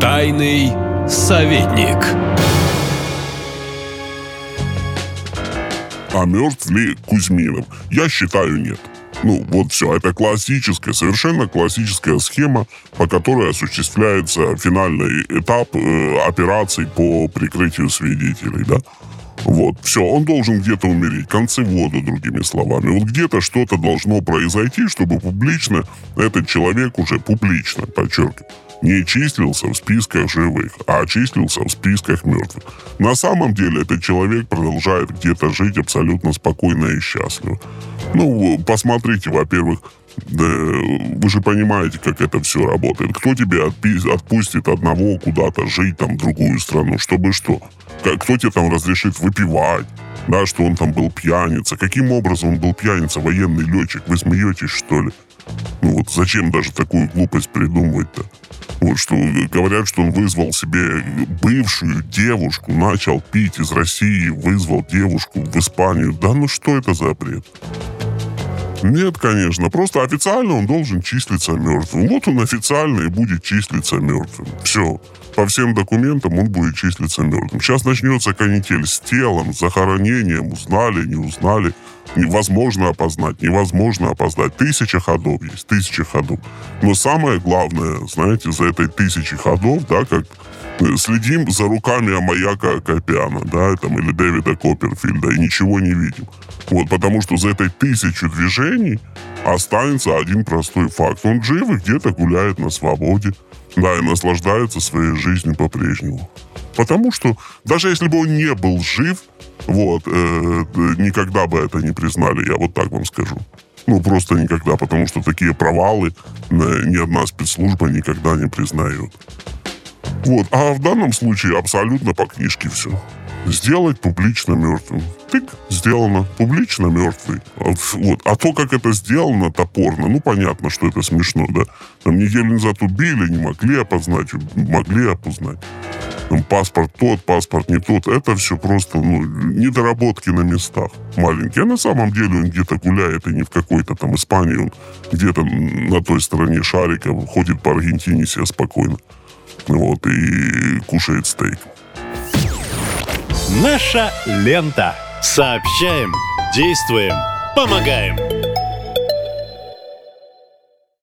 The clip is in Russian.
Тайный советник. А мертв ли Кузьминов? Я считаю, нет. Ну, вот все, это классическая, совершенно классическая схема, по которой осуществляется финальный этап э, операций по прикрытию свидетелей, да. Вот, все, он должен где-то умереть, концы воду, другими словами. Вот где-то что-то должно произойти, чтобы публично этот человек уже публично, подчеркиваю, не числился в списках живых, а числился в списках мертвых. На самом деле этот человек продолжает где-то жить абсолютно спокойно и счастливо. Ну, посмотрите, во-первых, да, вы же понимаете, как это все работает. Кто отпи- отпустит одного куда-то жить там в другую страну, чтобы что? Кто тебе там разрешит выпивать? Да, что он там был пьяница. Каким образом он был пьяница, военный летчик? Вы смеетесь, что ли? Ну вот зачем даже такую глупость придумывать-то? Вот что говорят, что он вызвал себе бывшую девушку, начал пить из России, вызвал девушку в Испанию. Да ну что это за бред? Нет, конечно. Просто официально он должен числиться мертвым. Вот он официально и будет числиться мертвым. Все. По всем документам он будет числиться мертвым. Сейчас начнется канитель с телом, с захоронением. Узнали, не узнали. Невозможно опознать, невозможно опознать. Тысяча ходов есть, тысяча ходов. Но самое главное, знаете, за этой тысячи ходов, да, как следим за руками Амаяка Копяна, да, там, или Дэвида Копперфильда, и ничего не видим. Вот, потому что за этой тысячу движений останется один простой факт. Он жив и где-то гуляет на свободе. Да, и наслаждается своей жизнью по-прежнему. Потому что даже если бы он не был жив, вот, э, никогда бы это не признали, я вот так вам скажу. Ну, просто никогда, потому что такие провалы э, ни одна спецслужба никогда не признает. Вот, а в данном случае абсолютно по книжке все. Сделать публично мертвым. Тык, сделано. Публично мертвый. А вот. А то, как это сделано топорно, ну, понятно, что это смешно, да? Там неделю назад убили, не могли опознать, могли опознать. Там паспорт тот, паспорт не тот. Это все просто, ну, недоработки на местах маленькие. А на самом деле он где-то гуляет, и не в какой-то там Испании, он где-то на той стороне шарика ходит по Аргентине себе спокойно. Вот, и кушает стейк. Наша лента. Сообщаем, действуем, помогаем.